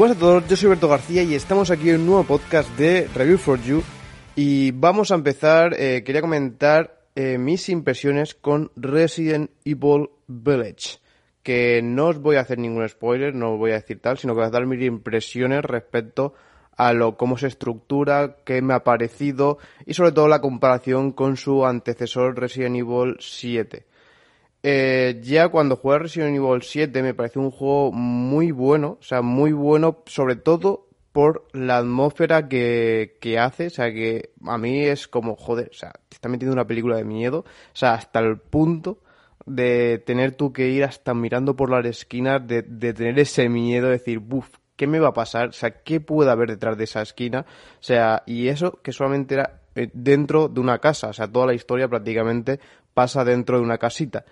Buenas a todos, yo soy Berto García y estamos aquí en un nuevo podcast de Review for You y vamos a empezar, eh, quería comentar eh, mis impresiones con Resident Evil Village, que no os voy a hacer ningún spoiler, no os voy a decir tal, sino que voy a dar mis impresiones respecto a lo cómo se estructura, qué me ha parecido y sobre todo la comparación con su antecesor Resident Evil 7. Eh, ya cuando jugué Resident Evil 7 me pareció un juego muy bueno, o sea, muy bueno sobre todo por la atmósfera que, que hace, o sea, que a mí es como, joder, o sea, te está metiendo una película de miedo, o sea, hasta el punto de tener tú que ir hasta mirando por las esquinas, de, de tener ese miedo, de decir, buf, ¿qué me va a pasar? O sea, ¿qué puede haber detrás de esa esquina? O sea, y eso que solamente era eh, dentro de una casa, o sea, toda la historia prácticamente pasa dentro de una casita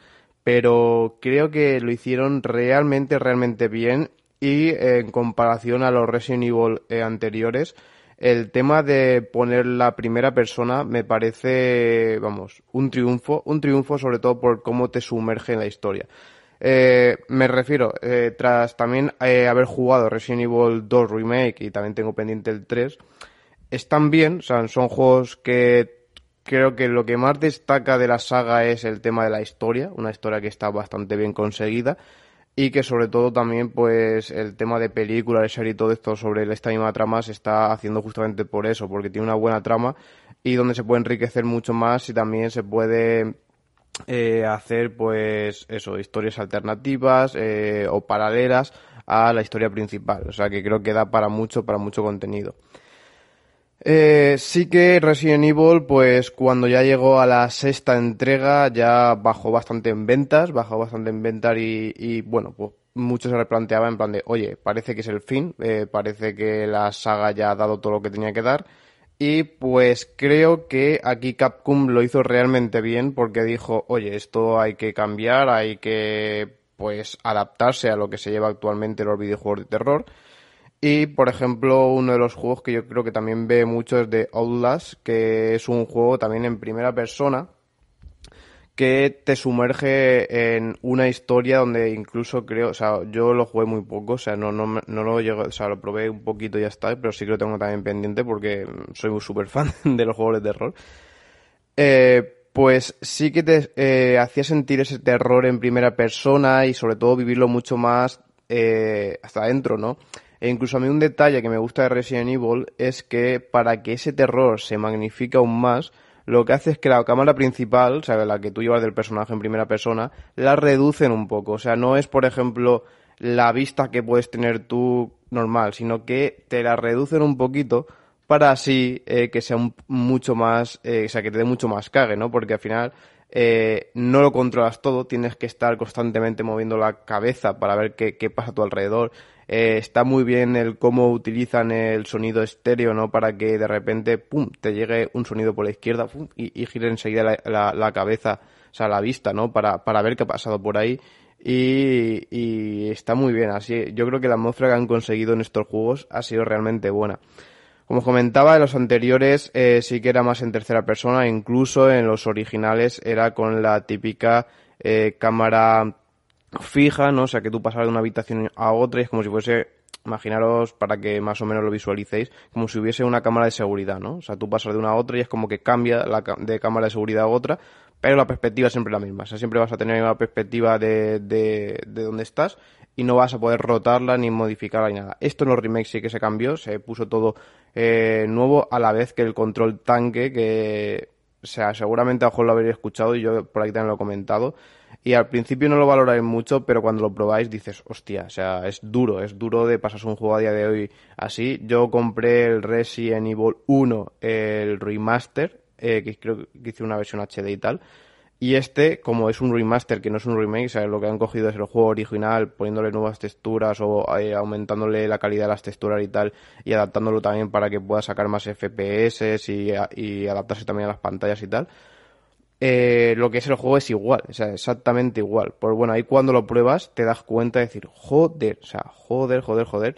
pero creo que lo hicieron realmente, realmente bien y eh, en comparación a los Resident Evil eh, anteriores, el tema de poner la primera persona me parece, vamos, un triunfo, un triunfo sobre todo por cómo te sumerge en la historia. Eh, me refiero, tras también haber jugado Resident Evil 2 Remake y también tengo pendiente el 3, están bien, o sea, son juegos que creo que lo que más destaca de la saga es el tema de la historia, una historia que está bastante bien conseguida y que sobre todo también pues el tema de película, de serie y todo esto sobre esta misma trama se está haciendo justamente por eso, porque tiene una buena trama y donde se puede enriquecer mucho más y también se puede eh, hacer pues eso, historias alternativas eh, o paralelas a la historia principal, o sea que creo que da para mucho, para mucho contenido. Eh, sí que Resident Evil, pues cuando ya llegó a la sexta entrega, ya bajó bastante en ventas, bajó bastante en ventas y, bueno, pues muchos se replanteaba en plan de, oye, parece que es el fin, eh, parece que la saga ya ha dado todo lo que tenía que dar. Y pues creo que aquí Capcom lo hizo realmente bien porque dijo, oye, esto hay que cambiar, hay que pues adaptarse a lo que se lleva actualmente los videojuegos de terror. Y, por ejemplo, uno de los juegos que yo creo que también ve mucho es de Outlast, que es un juego también en primera persona, que te sumerge en una historia donde incluso creo, o sea, yo lo jugué muy poco, o sea, no, no, no lo llego, o sea, lo probé un poquito y ya está, pero sí que lo tengo también pendiente porque soy un súper fan de los juegos de terror. Eh, pues sí que te eh, hacía sentir ese terror en primera persona y sobre todo vivirlo mucho más eh, hasta adentro, ¿no? E incluso a mí un detalle que me gusta de Resident Evil es que para que ese terror se magnifique aún más, lo que hace es que la cámara principal, o sea, la que tú llevas del personaje en primera persona, la reducen un poco. O sea, no es, por ejemplo, la vista que puedes tener tú normal, sino que te la reducen un poquito para así eh, que sea mucho más, eh, o sea, que te dé mucho más cague, ¿no? Porque al final eh, no lo controlas todo, tienes que estar constantemente moviendo la cabeza para ver qué, qué pasa a tu alrededor. Eh, está muy bien el cómo utilizan el sonido estéreo, ¿no? Para que de repente, pum, te llegue un sonido por la izquierda y, y, gire enseguida la, la, cabeza, o sea, la vista, ¿no? Para, para ver qué ha pasado por ahí. Y, está muy bien, así. Yo creo que la atmósfera que han conseguido en estos juegos ha sido realmente buena. Como comentaba, en los anteriores eh, sí que era más en tercera persona, incluso en los originales era con la típica eh, cámara fija, ¿no? O sea, que tú pasas de una habitación a otra y es como si fuese, imaginaros para que más o menos lo visualicéis, como si hubiese una cámara de seguridad, ¿no? O sea, tú pasas de una a otra y es como que cambia la, de cámara de seguridad a otra, pero la perspectiva es siempre la misma. O sea, siempre vas a tener una perspectiva de, de, de donde estás y no vas a poder rotarla ni modificarla ni nada. Esto en los remakes sí que se cambió, se puso todo eh, nuevo a la vez que el control tanque que o sea, seguramente a lo habréis escuchado y yo por aquí también lo he comentado. Y al principio no lo valoráis mucho, pero cuando lo probáis dices, hostia, o sea, es duro, es duro de pasarse un juego a día de hoy así. Yo compré el Resident Evil 1, el remaster, eh, que creo que hice una versión HD y tal. Y este, como es un remaster, que no es un remake, o sea, lo que han cogido es el juego original, poniéndole nuevas texturas o eh, aumentándole la calidad de las texturas y tal, y adaptándolo también para que pueda sacar más FPS y, y adaptarse también a las pantallas y tal. Eh, lo que es el juego es igual, o sea, exactamente igual. Pues bueno, ahí cuando lo pruebas te das cuenta de decir, joder, o sea, joder, joder, joder.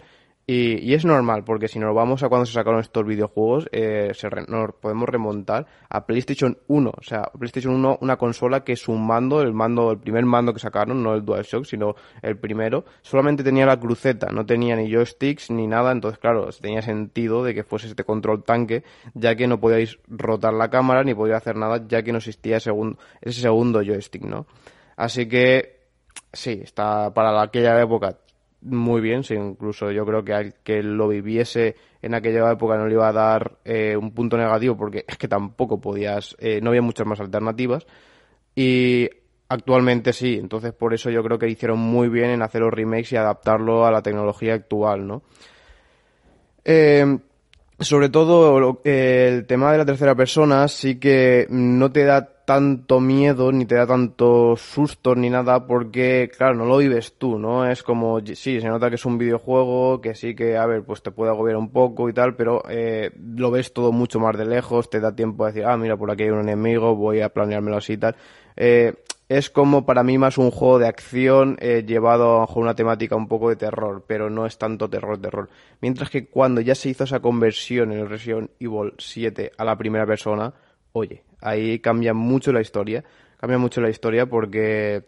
Y, es normal, porque si nos vamos a cuando se sacaron estos videojuegos, eh, nos podemos remontar a PlayStation 1. O sea, PlayStation 1, una consola que su mando, el mando, el primer mando que sacaron, no el DualShock, sino el primero, solamente tenía la cruceta, no tenía ni joysticks ni nada. Entonces, claro, tenía sentido de que fuese este control tanque, ya que no podíais rotar la cámara ni podía hacer nada, ya que no existía ese segundo, ese segundo joystick, ¿no? Así que, sí, está para aquella época muy bien, sí, incluso yo creo que al que lo viviese en aquella época no le iba a dar eh, un punto negativo porque es que tampoco podías, eh, no había muchas más alternativas y actualmente sí, entonces por eso yo creo que hicieron muy bien en hacer los remakes y adaptarlo a la tecnología actual, ¿no? Eh, sobre todo el tema de la tercera persona sí que no te da tanto miedo ni te da tanto susto ni nada porque claro no lo vives tú no es como sí se nota que es un videojuego que sí que a ver pues te puede agobiar un poco y tal pero eh, lo ves todo mucho más de lejos te da tiempo a decir ah mira por aquí hay un enemigo voy a planeármelo así y tal eh, es como para mí más un juego de acción eh, llevado bajo una temática un poco de terror, pero no es tanto terror, terror. Mientras que cuando ya se hizo esa conversión en el Resident Evil 7 a la primera persona, oye, ahí cambia mucho la historia. Cambia mucho la historia porque,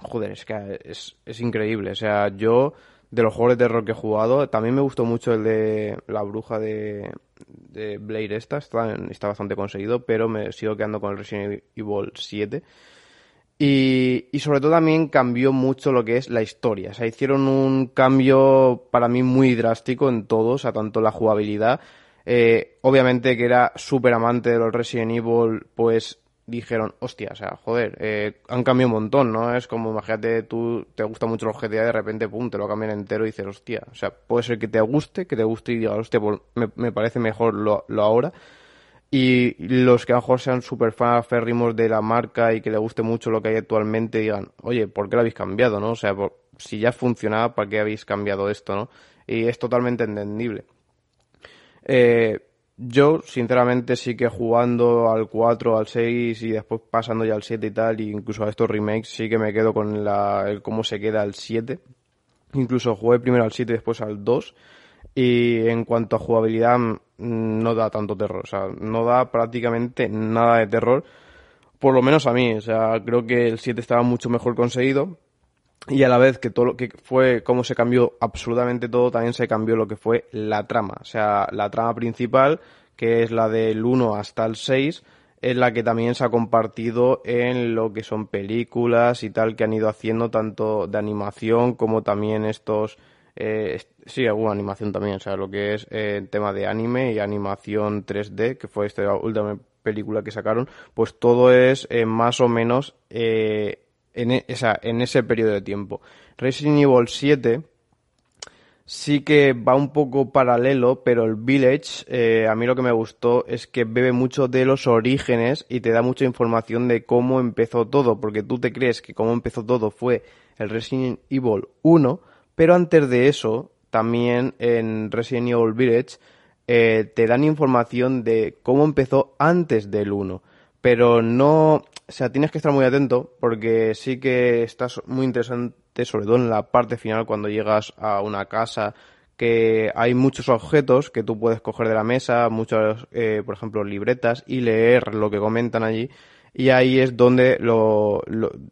joder, es que es, es increíble. O sea, yo de los juegos de terror que he jugado, también me gustó mucho el de la bruja de, de Blade esta, está, bastante conseguido, pero me sigo quedando con el Resident Evil 7 y, y, sobre todo también cambió mucho lo que es la historia. O sea, hicieron un cambio para mí muy drástico en todo, o sea, tanto la jugabilidad. Eh, obviamente que era súper amante de los Resident Evil, pues dijeron, hostia, o sea, joder, eh, han cambiado un montón, ¿no? Es como, imagínate, tú te gusta mucho los GTA y de repente, pum, te lo cambian entero y dices, hostia, o sea, puede ser que te guste, que te guste y digas, hostia, pues me, me parece mejor lo, lo ahora y los que a lo mejor sean súper férrimos de la marca y que le guste mucho lo que hay actualmente digan, oye, ¿por qué lo habéis cambiado, no? O sea, si ya funcionaba, ¿para qué habéis cambiado esto, no? Y es totalmente entendible. Eh, yo, sinceramente, sí que jugando al 4, al 6 y después pasando ya al 7 y tal, e incluso a estos remakes, sí que me quedo con la, el cómo se queda el 7. Incluso jugué primero al 7 y después al 2 y en cuanto a jugabilidad mm, no da tanto terror, o sea, no da prácticamente nada de terror, por lo menos a mí, o sea, creo que el 7 estaba mucho mejor conseguido y a la vez que todo lo que fue cómo se cambió absolutamente todo, también se cambió lo que fue la trama, o sea, la trama principal, que es la del 1 hasta el 6, es la que también se ha compartido en lo que son películas y tal que han ido haciendo tanto de animación como también estos eh, sí, alguna animación también, o sea, lo que es eh, tema de anime y animación 3D, que fue esta última película que sacaron, pues todo es eh, más o menos eh, en, e, en ese periodo de tiempo. Resident Evil 7 sí que va un poco paralelo, pero el Village, eh, a mí lo que me gustó es que bebe mucho de los orígenes y te da mucha información de cómo empezó todo, porque tú te crees que cómo empezó todo fue el Resident Evil 1, pero antes de eso, también en Resident Evil Village eh, te dan información de cómo empezó antes del 1. Pero no, o sea, tienes que estar muy atento porque sí que estás muy interesante, sobre todo en la parte final cuando llegas a una casa que hay muchos objetos que tú puedes coger de la mesa, muchos, eh, por ejemplo, libretas y leer lo que comentan allí. Y ahí es donde lo,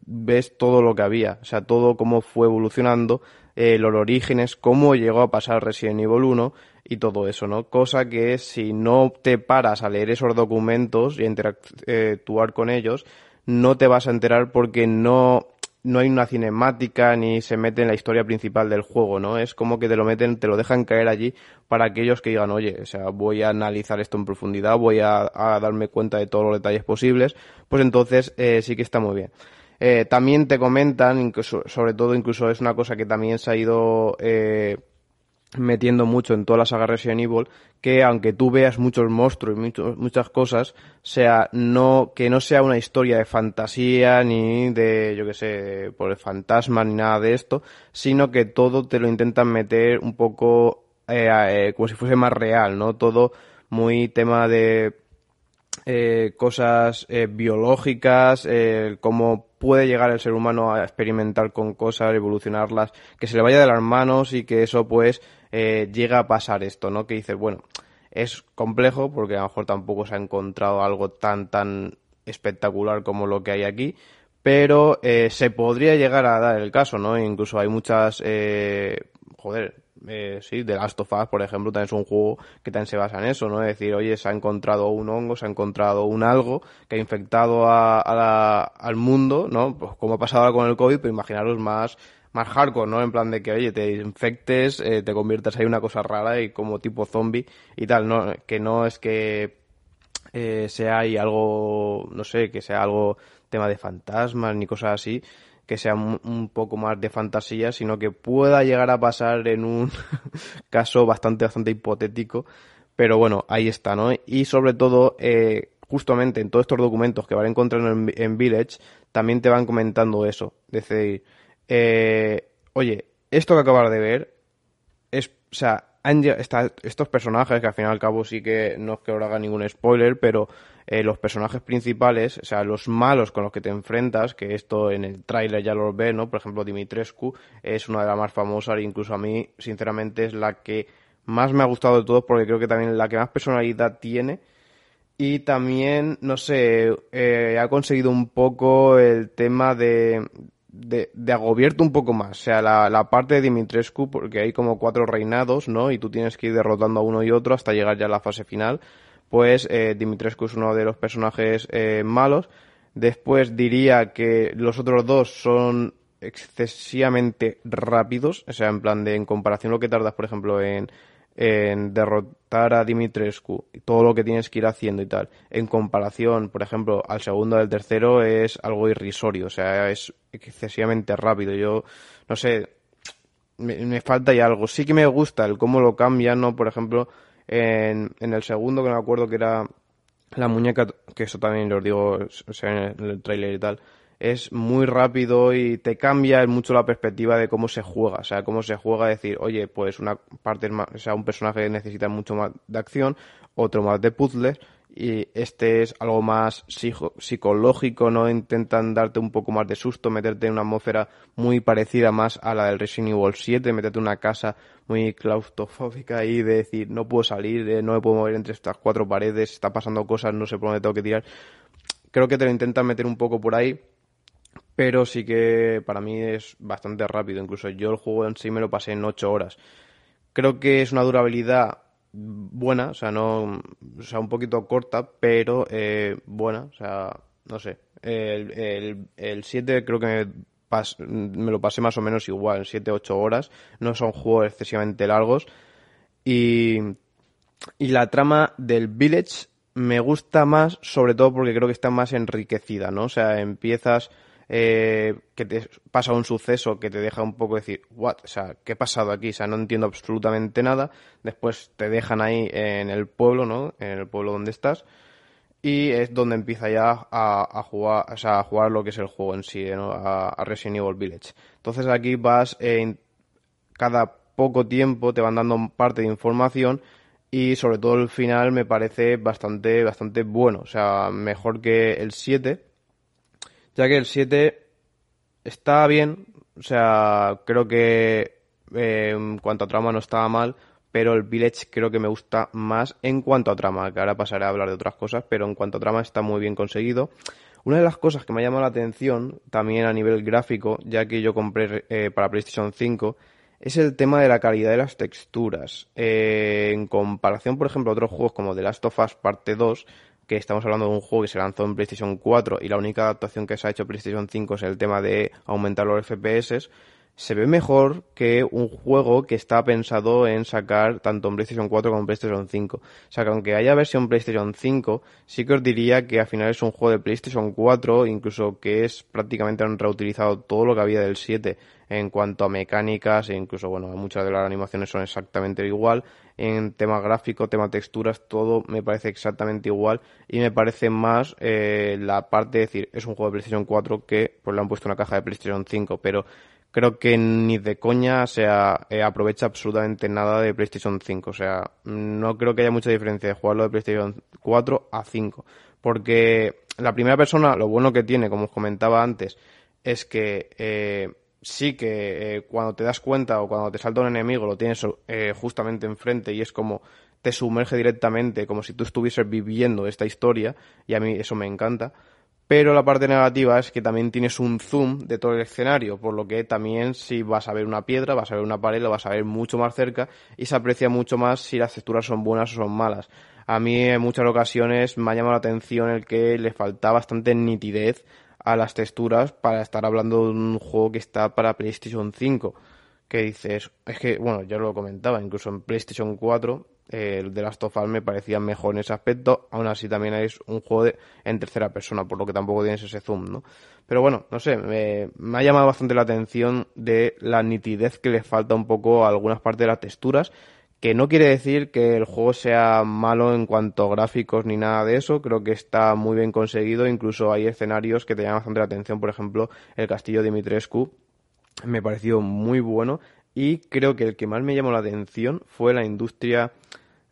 ves todo lo que había, o sea, todo cómo fue evolucionando eh, los orígenes, cómo llegó a pasar Resident Evil 1 y todo eso, ¿no? Cosa que si no te paras a leer esos documentos y a interactuar con ellos, no te vas a enterar porque no, no hay una cinemática ni se mete en la historia principal del juego, ¿no? Es como que te lo meten, te lo dejan caer allí para aquellos que digan, oye, o sea, voy a analizar esto en profundidad, voy a, darme cuenta de todos los detalles posibles, pues entonces eh, sí que está muy bien. Eh, también te comentan, incluso, sobre todo incluso es una cosa que también se ha ido eh, metiendo mucho en toda la saga Resident Evil, que aunque tú veas muchos monstruos y muchas cosas, sea no que no sea una historia de fantasía ni de yo que sé por el fantasma ni nada de esto, sino que todo te lo intentan meter un poco eh, como si fuese más real, no todo muy tema de eh, cosas eh, biológicas, eh, cómo puede llegar el ser humano a experimentar con cosas, evolucionarlas, que se le vaya de las manos y que eso pues eh, llega a pasar esto, ¿no? Que dices, bueno, es complejo porque a lo mejor tampoco se ha encontrado algo tan, tan espectacular como lo que hay aquí, pero eh, se podría llegar a dar el caso, ¿no? Incluso hay muchas, eh, joder, eh, sí, The Last of Us, por ejemplo, también es un juego que también se basa en eso, ¿no? Es decir, oye, se ha encontrado un hongo, se ha encontrado un algo que ha infectado a, al mundo, ¿no? Pues como ha pasado ahora con el COVID, pero imaginaros más, más hardcore, ¿no? En plan de que, oye, te infectes, eh, te conviertas ahí en una cosa rara y como tipo zombie y tal, ¿no? Que no es que eh, sea ahí algo, no sé, que sea algo tema de fantasmas ni cosas así, que sea un, poco más de fantasía, sino que pueda llegar a pasar en un caso bastante, bastante hipotético. Pero bueno, ahí está, ¿no? Y sobre todo, eh, justamente en todos estos documentos que van encontrando en, en Village, también te van comentando eso. Es decir, eh, oye, esto que acabas de ver es, o sea, estos personajes, que al fin y al cabo sí que no es que ahora haga ningún spoiler, pero eh, los personajes principales, o sea, los malos con los que te enfrentas, que esto en el tráiler ya lo ves, ¿no? Por ejemplo, Dimitrescu es una de las más famosas e incluso a mí, sinceramente, es la que más me ha gustado de todos porque creo que también la que más personalidad tiene y también, no sé, eh, ha conseguido un poco el tema de, de, de agobierto un poco más. O sea, la, la, parte de Dimitrescu, porque hay como cuatro reinados, ¿no? Y tú tienes que ir derrotando a uno y otro hasta llegar ya a la fase final. Pues eh, Dimitrescu es uno de los personajes eh, malos. Después diría que los otros dos son excesivamente rápidos. O sea, en plan de, en comparación a lo que tardas, por ejemplo, en en derrotar a Dimitrescu y todo lo que tienes que ir haciendo y tal, en comparación, por ejemplo, al segundo del tercero, es algo irrisorio, o sea, es excesivamente rápido. Yo, no sé, me, falta ya algo. Sí que me gusta el cómo lo cambian, ¿no? Por ejemplo, en, el segundo, que me acuerdo que era la muñeca, que eso también lo digo en el, trailer y tal, es muy rápido y te cambia mucho la perspectiva de cómo se juega. O sea, cómo se juega, decir, oye, pues una parte o sea, un personaje necesita mucho más de acción, otro más de puzzles, y este es algo más psicológico, ¿no? Intentan darte un poco más de susto, meterte en una atmósfera muy parecida más a la del Resident Evil 7, meterte en una casa muy claustrofóbica y de decir, no puedo salir, eh, no me puedo mover entre estas cuatro paredes, está pasando cosas, no sé por dónde tengo que tirar. Creo que te lo intentan meter un poco por ahí pero sí que para mí es bastante rápido. Incluso yo el juego en sí me lo pasé en 8 horas. Creo que es una durabilidad buena, o sea, no, o sea, un poquito corta, pero eh, buena, o sea, no sé. El, el, el 7 creo que me, me, lo pasé más o menos igual, 7-8 horas. No son juegos excesivamente largos. Y, y la trama del Village me gusta más, sobre todo porque creo que está más enriquecida, ¿no? O sea, empiezas eh, que te pasa un suceso que te deja un poco decir, what, o sea, ¿qué ha pasado aquí? O sea, no entiendo absolutamente nada. Después te dejan ahí en el pueblo, ¿no? En el pueblo donde estás. Y es donde empieza ya a, jugar, o sea, a jugar lo que es el juego en sí, ¿no? A, Resident Evil Village. Entonces aquí vas, en cada poco tiempo te van dando parte de información y sobre todo el final me parece bastante, bastante bueno. O sea, mejor que el 7 ya que el 7 está bien, o sea, creo que eh, en cuanto a trama no estaba mal, pero el Village creo que me gusta más en cuanto a trama, que ahora pasaré a hablar de otras cosas, pero en cuanto a trama está muy bien conseguido. Una de las cosas que me ha llamado la atención, también a nivel gráfico, ya que yo compré eh, para PlayStation 5, es el tema de la calidad de las texturas. Eh, en comparación, por ejemplo, a otros juegos como The Last of Us Parte 2, que estamos hablando de un juego que se lanzó en PlayStation 4 y la única adaptación que se ha hecho PlayStation 5 es el tema de aumentar los FPS, se ve mejor que un juego que está pensado en sacar tanto en PlayStation 4 como en PlayStation 5. O sea, que aunque haya versión PlayStation 5, sí que os diría que al final es un juego de PlayStation 4, incluso que es prácticamente han reutilizado todo lo que había del 7 en cuanto a mecánicas e incluso, bueno, muchas de las animaciones son exactamente igual. En tema gráfico, tema texturas, todo me parece exactamente igual y me parece más eh, la parte de decir, es un juego de PlayStation 4 que pues le han puesto una caja de PlayStation 5, pero creo que ni de coña se eh, aprovecha absolutamente nada de PlayStation 5. O sea, no creo que haya mucha diferencia de jugarlo de PlayStation 4 a 5. Porque la primera persona, lo bueno que tiene, como os comentaba antes, es que eh, sí que eh, cuando te das cuenta o cuando te salta un enemigo lo tienes eh, justamente enfrente y es como te sumerge directamente, como si tú estuvieses viviendo esta historia, y a mí eso me encanta. Pero la parte negativa es que también tienes un zoom de todo el escenario, por lo que también si vas a ver una piedra, vas a ver una pared, lo vas a ver mucho más cerca y se aprecia mucho más si las texturas son buenas o son malas. A mí en muchas ocasiones me ha llamado la atención el que le falta bastante nitidez a las texturas para estar hablando de un juego que está para PlayStation 5. Que dices, es que, bueno, ya lo comentaba, incluso en PlayStation 4 el de Last of Us me parecía mejor en ese aspecto, aún así también es un juego en tercera persona, por lo que tampoco tienes ese zoom, ¿no? Pero bueno, no sé, me, ha llamado bastante la atención de la nitidez que le falta un poco a algunas partes de las texturas, que no quiere decir que el juego sea malo en cuanto a gráficos ni nada de eso, creo que está muy bien conseguido, incluso hay escenarios que te llaman bastante la atención, por ejemplo, el castillo de Dimitrescu, me pareció muy bueno. Y creo que el que más me llamó la atención fue la industria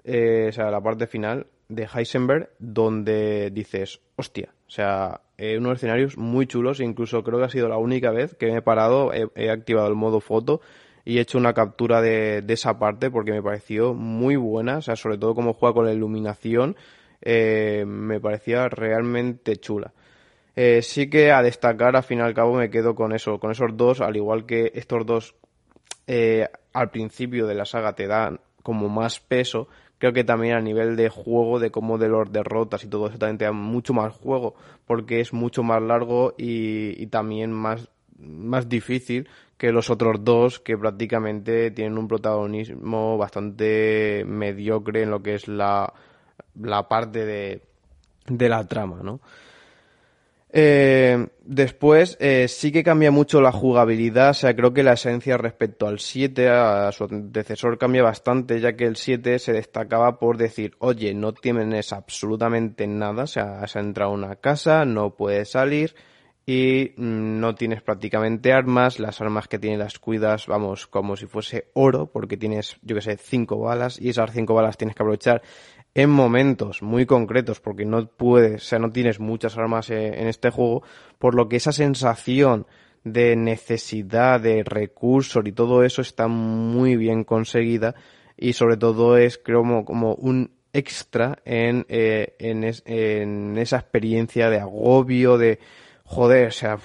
eh, o sea, la parte final de Heisenberg, donde dices, hostia, o sea, eh, unos escenarios muy chulos, incluso creo que ha sido la única vez que me he parado, he, activado el modo foto y he hecho una captura de, esa parte porque me pareció muy buena, o sea, sobre todo como juega con la iluminación, eh, me parecía realmente chula. Eh, sí que a destacar, al fin y al cabo, me quedo con eso, con esos dos, al igual que estos dos al principio de la saga te dan como más peso, creo que también a nivel de juego, de cómo de los derrotas y todo eso también te da mucho más juego, porque es mucho más largo y, también más, más difícil que los otros dos que prácticamente tienen un protagonismo bastante mediocre en lo que es la, la parte de, de la trama, ¿no? Eh, después eh, sí que cambia mucho la jugabilidad, o sea, creo que la esencia respecto al 7, a su antecesor, cambia bastante, ya que el 7 se destacaba por decir, oye, no tienes absolutamente nada, o sea, has entrado a una casa, no puedes salir y mm, no tienes prácticamente armas, las armas que tienes las cuidas, vamos, como si fuese oro, porque tienes, yo que sé, 5 balas y esas 5 balas tienes que aprovechar en momentos muy concretos, porque no puedes, o sea, no tienes muchas armas eh, en este juego, por lo que esa sensación de necesidad de recursos y todo eso está muy bien conseguida y sobre todo es creo como, un extra en, eh, en, esa experiencia de agobio, de joder, o sea,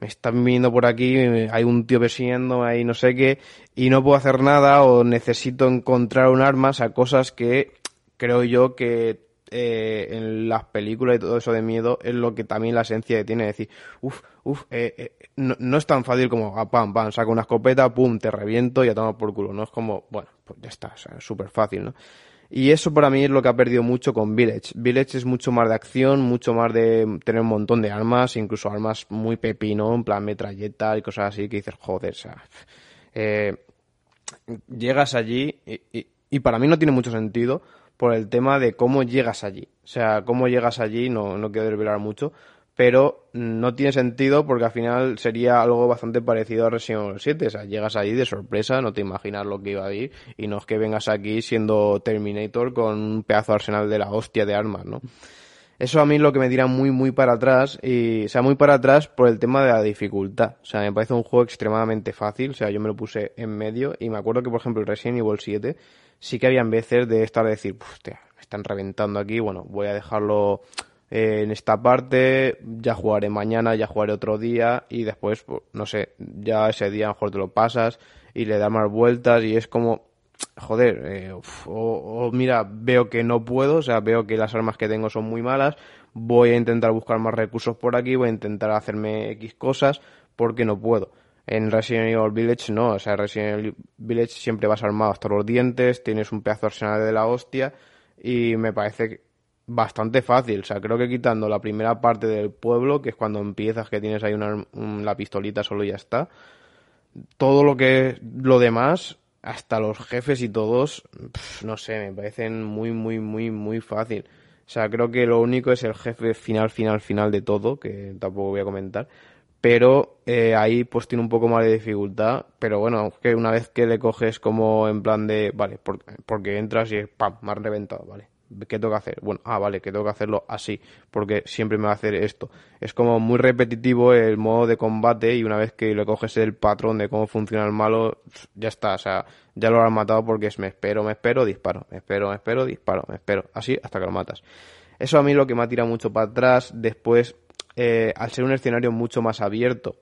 me están viendo por aquí, hay un tío persiguiendo ahí no sé qué, y no puedo hacer nada o necesito encontrar un arma, o sea, cosas que creo yo que eh, en las películas y todo eso de miedo es lo que también la esencia tiene, decir, uff, uff, eh, eh, no, es tan fácil como, ah, pam, pam, saco una escopeta, pum, te reviento y a tomar por culo, no es como, bueno, pues ya está, o sea, es súper fácil, ¿no? Y eso para mí es lo que ha perdido mucho con Village. Village es mucho más de acción, mucho más de tener un montón de armas, incluso armas muy pepino, en plan metralleta y cosas así, que dices, joder, o sea, llegas allí y, y para mí no tiene mucho sentido por el tema de cómo llegas allí. O sea, cómo llegas allí, no, no quiero desvelar mucho, pero no tiene sentido porque al final sería algo bastante parecido a Resident Evil 7. O sea, llegas allí de sorpresa, no te imaginas lo que iba a ir y no es que vengas aquí siendo Terminator con un pedazo de arsenal de la hostia de armas, ¿no? Eso a mí es lo que me tira muy, muy para atrás y, o sea, muy para atrás por el tema de la dificultad. O sea, me parece un juego extremadamente fácil, o sea, yo me lo puse en medio y me acuerdo que, por ejemplo, Resident Evil 7 sí que habían veces de estar a decir, hostia, me están reventando aquí, bueno, voy a dejarlo eh, en esta parte, ya jugaré mañana, ya jugaré otro día y después, pues, no sé, ya ese día a lo mejor te lo pasas y le das más vueltas y es como, joder, eh, o, mira, veo que no puedo, o sea, veo que las armas que tengo son muy malas, voy a intentar buscar más recursos por aquí, voy a intentar hacerme X cosas porque no puedo. En Resident Evil Village no, o sea, Resident Evil Village siempre vas armado hasta los dientes, tienes un pedazo arsenal de la hostia y me parece bastante fácil. O sea, creo que quitando la primera parte del pueblo, que es cuando empiezas, que tienes ahí una, la pistolita solo y ya está, todo lo que lo demás, hasta los jefes y todos, no sé, me parecen muy, muy, muy, muy fácil. O sea, creo que lo único es el jefe final, final, final de todo, que tampoco voy a comentar pero eh, ahí pues tiene un poco más de dificultad, pero bueno, que una vez que le coges como en plan de, vale, porque entras y es, pam, más reventado, vale, ¿Qué tengo que hacer? Bueno, ah, vale, que tengo que hacerlo así, porque siempre me va a hacer esto. Es como muy repetitivo el modo de combate y una vez que le coges el patrón de cómo funciona el malo, ya está, o sea, ya lo han matado porque es me espero, me espero, disparo, me espero, me espero, disparo, me espero, así hasta que lo matas. Eso a mí lo que me ha tirado mucho para atrás, después, eh, al ser un escenario mucho más abierto,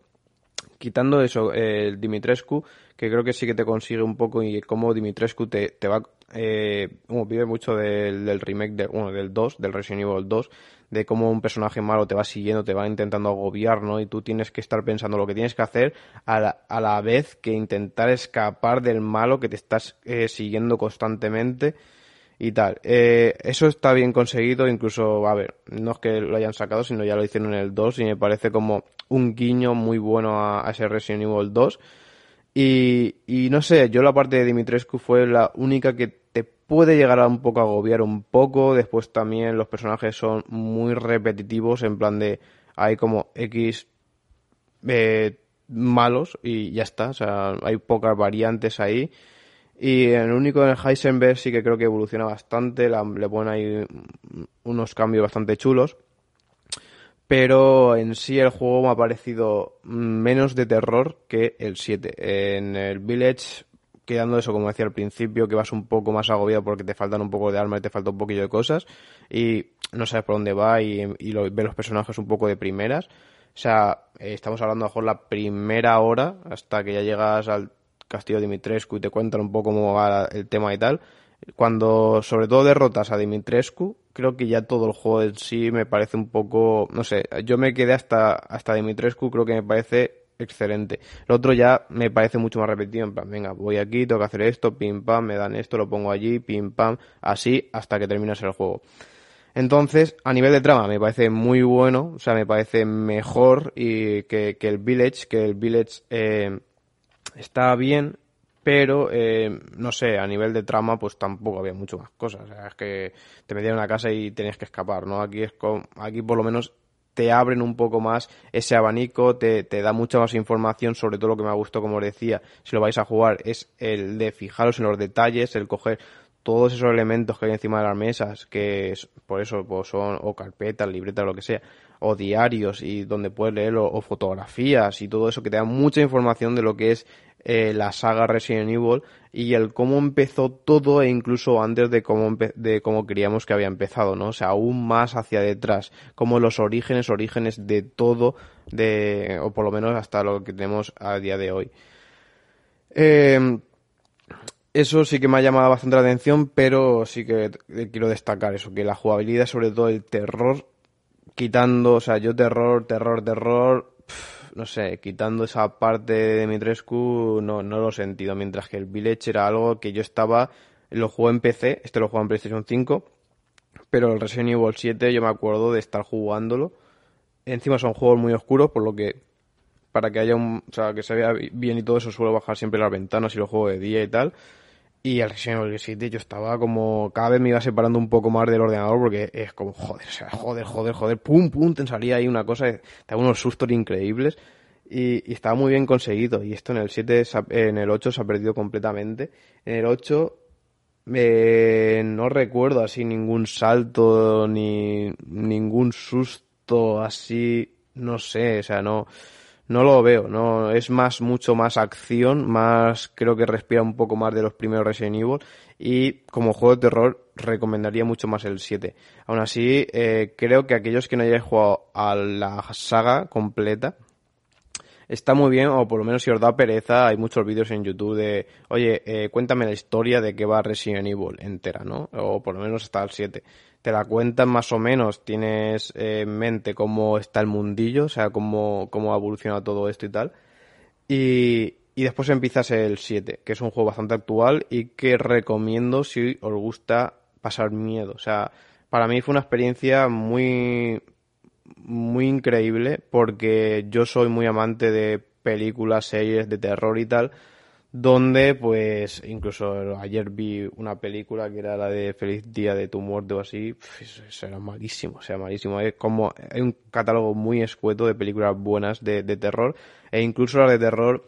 quitando eso, el Dimitrescu, que creo que sí que te consigue un poco y como Dimitrescu te, te va eh, vive mucho del, remake de, bueno, del 2, del Resident Evil 2, de cómo un personaje malo te va siguiendo, te va intentando agobiar, ¿no? Y tú tienes que estar pensando lo que tienes que hacer a la, a la vez que intentar escapar del malo que te estás eh, siguiendo constantemente y tal. Eh, eso está bien conseguido, incluso, a ver, no es que lo hayan sacado, sino ya lo hicieron en el 2 y me parece como un guiño muy bueno a, a ese Resident Evil 2. Y, y no sé, yo la parte de Dimitrescu fue la única que puede llegar a un poco agobiar un poco. Después también los personajes son muy repetitivos, en plan de hay como X eh, malos y ya está. O sea, hay pocas variantes ahí. Y en el único en el Heisenberg sí que creo que evoluciona bastante, le ponen ahí unos cambios bastante chulos. Pero en sí el juego me ha parecido menos de terror que el 7. En el Village quedando eso, como decía al principio, que vas un poco más agobiado porque te faltan un poco de armas y te falta un poquillo de cosas y no sabes por dónde va y, y lo, ves los personajes un poco de primeras. O sea, eh, estamos hablando a lo mejor la primera hora hasta que ya llegas al castillo Dimitrescu y te cuentan un poco cómo va el tema y tal. Cuando sobre todo derrotas a Dimitrescu, creo que ya todo el juego en sí me parece un poco, no sé, yo me quedé hasta, hasta Dimitrescu, creo que me parece excelente. Lo otro ya me parece mucho más repetido, en plan, venga, voy aquí, tengo que hacer esto, pim pam, me dan esto, lo pongo allí, pim pam, así hasta que terminas el juego. Entonces, a nivel de trama, me parece muy bueno, o sea, me parece mejor y que, el Village, que el Village eh, está bien, pero eh, no sé, a nivel de trama, pues tampoco había mucho más cosas. Es que te metían en una casa y tenías que escapar, ¿no? Aquí es con, aquí por lo menos te abren un poco más ese abanico, te, da mucha más información, sobre todo lo que me ha gustado, como os decía, si lo vais a jugar, es el de fijaros en los detalles, el coger todos esos elementos que hay encima de las mesas, que por eso pues son o carpetas, libretas, lo que sea, o diarios y donde puedes leer o, fotografías y todo eso que te da mucha información de lo que es eh, la saga Resident Evil y el cómo empezó todo e incluso antes de cómo, de cómo creíamos que había empezado, ¿no? O sea, aún más hacia detrás, como los orígenes, orígenes de todo, de, o por lo menos hasta lo que tenemos a día de hoy. Eh, eso sí que me ha llamado bastante la atención, pero sí que quiero destacar eso, que la jugabilidad, sobre todo el terror, quitando, o sea, yo terror, terror, terror, no sé, quitando esa parte de Dimitrescu, no, no lo he sentido. Mientras que el Village era algo que yo estaba, lo jugué en PC, este lo jugué en PlayStation 5, pero el Resident Evil 7 yo me acuerdo de estar jugándolo. Encima son juegos muy oscuros, por lo que para que haya un, o sea, que se vea bien y todo eso suelo bajar siempre las ventanas y lo juego de día y tal. Y el Resident Evil 7 yo estaba como, cada vez me iba separando un poco más del ordenador porque es como, joder, o sea, joder, joder, joder, pum, pum, te salía ahí una cosa, te da unos sustos increíbles y, estaba muy bien conseguido. Y esto en el 7, en el 8 se ha perdido completamente. En el 8 eh, no recuerdo así ningún salto ni ningún susto así, no sé, o sea, no no lo veo, no es más mucho más acción, más creo que respira un poco más de los primeros Resident Evil y como juego de terror recomendaría mucho más el 7. Aún así, eh, creo que aquellos que no hayáis jugado a la saga completa está muy bien, o por lo menos si os da pereza, hay muchos vídeos en YouTube de, oye, eh, cuéntame la historia de qué va Resident Evil entera, ¿no? O por lo menos hasta el 7 te la cuentan más o menos, tienes en mente cómo está el mundillo, o sea, cómo, cómo ha evolucionado todo esto y tal. Y, y después empiezas el 7, que es un juego bastante actual y que recomiendo si os gusta pasar miedo. O sea, para mí fue una experiencia muy, muy increíble porque yo soy muy amante de películas, series de terror y tal donde pues incluso ayer vi una película que era la de Feliz Día de tu muerte o así, eso malísimo, o malísimo. Como, hay un catálogo muy escueto de películas buenas de, terror, e incluso las de terror,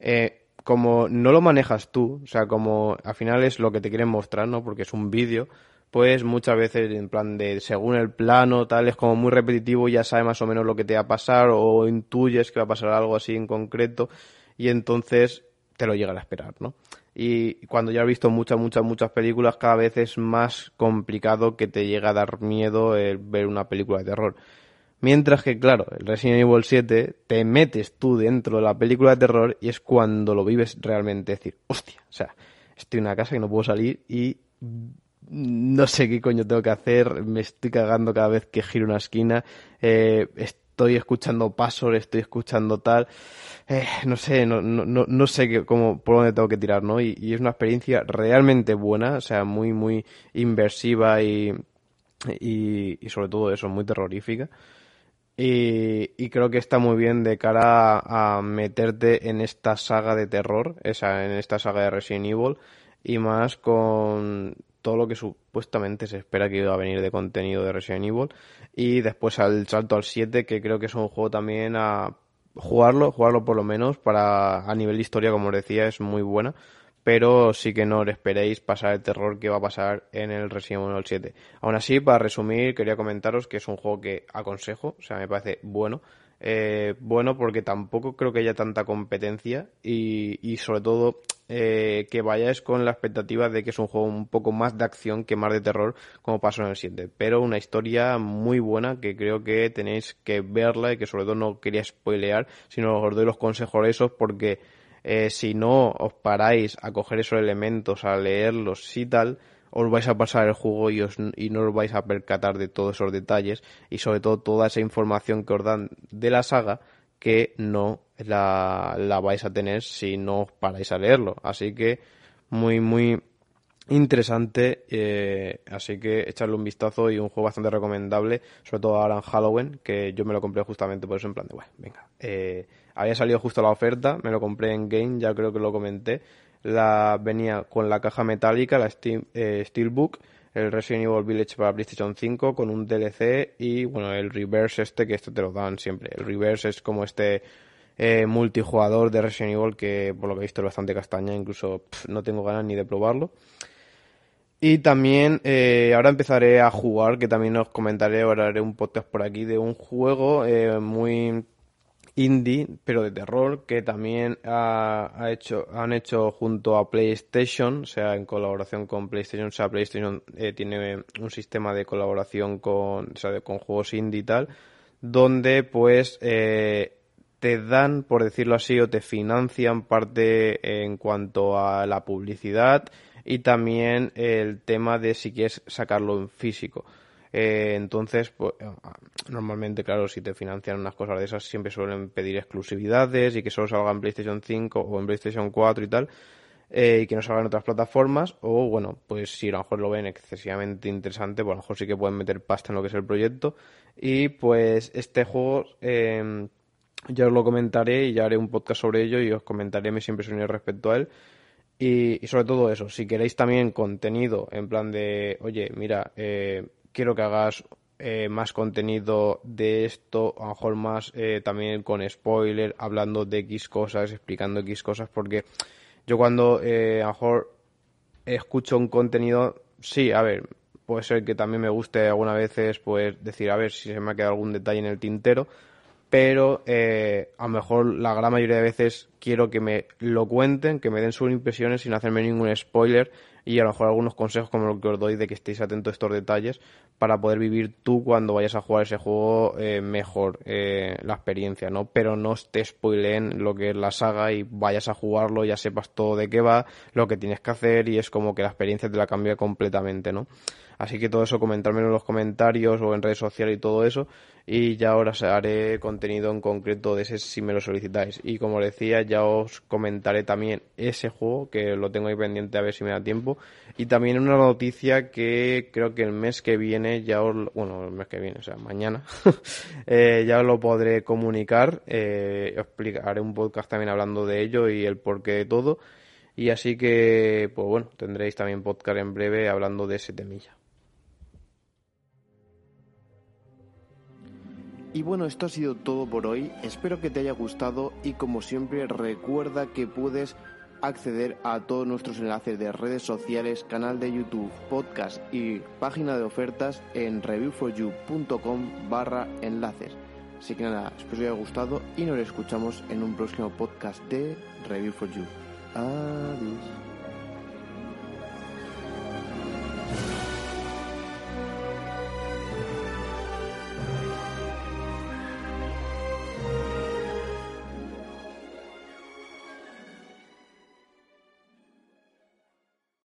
eh, como no lo manejas tú, o sea, como al final es lo que te quieren mostrar, ¿no? Porque es un vídeo, pues muchas veces en plan de según el plano tal es como muy repetitivo ya sabe más o menos lo que te va a pasar o intuyes que va a pasar algo así en concreto y entonces te lo llega a esperar, ¿no? Y cuando ya has visto muchas, muchas, muchas películas, cada vez es más complicado que te llegue a dar miedo el ver una película de terror. Mientras que, claro, el Resident Evil 7 te metes tú dentro de la película de terror y es cuando lo vives realmente. decir, hostia, o sea, estoy en una casa y no puedo salir y no sé qué coño tengo que hacer, me estoy cagando cada vez que giro una esquina, eh, estoy escuchando pasos, estoy escuchando tal, eh, no sé, no, no, no sé qué, cómo, por dónde tengo que tirar, ¿no? Y, y, es una experiencia realmente buena, o sea, muy, muy inversiva y, y, y sobre todo eso, muy terrorífica. Y, creo que está muy bien de cara a, meterte en esta saga de terror, esa, en esta saga de Resident Evil, y más con todo lo que supuestamente se espera que iba a venir de contenido de Resident Evil. Y después al salto al 7, que creo que es un juego también a jugarlo, jugarlo por lo menos, para a nivel de historia, como os decía, es muy buena pero sí que no os esperéis pasar el terror que va a pasar en el Resident Evil 7. Aún así, para resumir, quería comentaros que es un juego que aconsejo, o sea, me parece bueno. Eh, bueno, porque tampoco creo que haya tanta competencia y, y sobre todo eh, que vayáis con la expectativa de que es un juego un poco más de acción que más de terror, como pasó en el 7. Pero una historia muy buena que creo que tenéis que verla y que sobre todo no quería spoilear, sino os doy los consejos esos porque eh, si no os paráis a coger esos elementos, a leerlos y tal, os vais a pasar el juego y, os, y no os vais a percatar de todos esos detalles y sobre todo toda esa información que os dan de la saga que no la, la vais a tener si no os paráis a leerlo. Así que muy, muy interesante, eh, así que echarle un vistazo y un juego bastante recomendable, sobre todo ahora en Halloween, que yo me lo compré justamente por eso en plan de, bueno, venga, eh, había salido justo la oferta, me lo compré en Game, ya creo que lo comenté, la venía con la caja metálica, la Steam, eh, Steelbook, el Resident Evil Village para PlayStation 5 con un DLC y bueno, el Reverse este, que esto te lo dan siempre, el Reverse es como este multijugador de Resident Evil que por lo que he visto es bastante castaña, incluso no tengo ganas ni de probarlo. Y también eh, ahora empezaré a jugar, que también os comentaré, ahora haré un podcast por aquí de un juego eh, muy indie, pero de terror, que también ha, hecho, han hecho junto a PlayStation, o sea, en colaboración con PlayStation, o sea, PlayStation eh, tiene un sistema de colaboración con, o sea, con juegos indie y tal, donde pues te dan, por decirlo así, o te financian parte en cuanto a la publicidad y también el tema de si quieres sacarlo en físico. Eh, entonces, pues, ah, normalmente, claro, si te financian unas cosas de esas, siempre suelen pedir exclusividades y que solo salga en PlayStation 5 o en PlayStation 4 y tal, eh, y que no salga en otras plataformas, o bueno, pues si a lo mejor lo ven excesivamente interesante, pues a lo mejor sí que pueden meter pasta en lo que es el proyecto. Y pues este juego, eh, ya os lo comentaré y ya haré un podcast sobre ello y os comentaré mis impresiones respecto a él. Y, sobre todo eso, si queréis también contenido en plan de, oye, mira, eh, quiero que hagas eh, más contenido de esto, a lo mejor más eh, también con spoiler, hablando de X cosas, explicando X cosas, porque yo cuando a lo mejor escucho un contenido, sí, a ver, puede ser que también me guste algunas veces pues decir, a ver si se me ha quedado algún detalle en el tintero, pero eh, a lo mejor la gran mayoría de veces quiero que me lo cuenten, que me den sus impresiones sin hacerme ningún spoiler y a lo mejor algunos consejos como lo que os doy de que estéis atentos a estos detalles para poder vivir tú cuando vayas a jugar ese juego eh, mejor eh, la experiencia, ¿no? Pero no te spoileen lo que es la saga y vayas a jugarlo, ya sepas todo de qué va, lo que tienes que hacer y es como que la experiencia te la cambia completamente, ¿no? Así que todo eso comentármelo en los comentarios o en redes sociales y todo eso y ya ahora haré contenido en concreto de ese si me lo solicitáis. Y como decía, ya os comentaré también ese juego, que lo tengo ahí pendiente a ver si me da tiempo. Y también una noticia que creo que el mes que viene, ya os, bueno, el mes que viene, o sea, mañana, eh, ya os lo podré comunicar. Eh, os explicaré un podcast también hablando de ello y el porqué de todo. Y así que, pues bueno, tendréis también podcast en breve hablando de ese temilla. Y bueno, esto ha sido todo por hoy. Espero que te haya gustado y como siempre recuerda que puedes acceder a todos nuestros enlaces de redes sociales, canal de YouTube, podcast y página de ofertas en reviewforyou.com barra enlaces. Así que nada, espero que os haya gustado y nos escuchamos en un próximo podcast de Review for You. Adiós.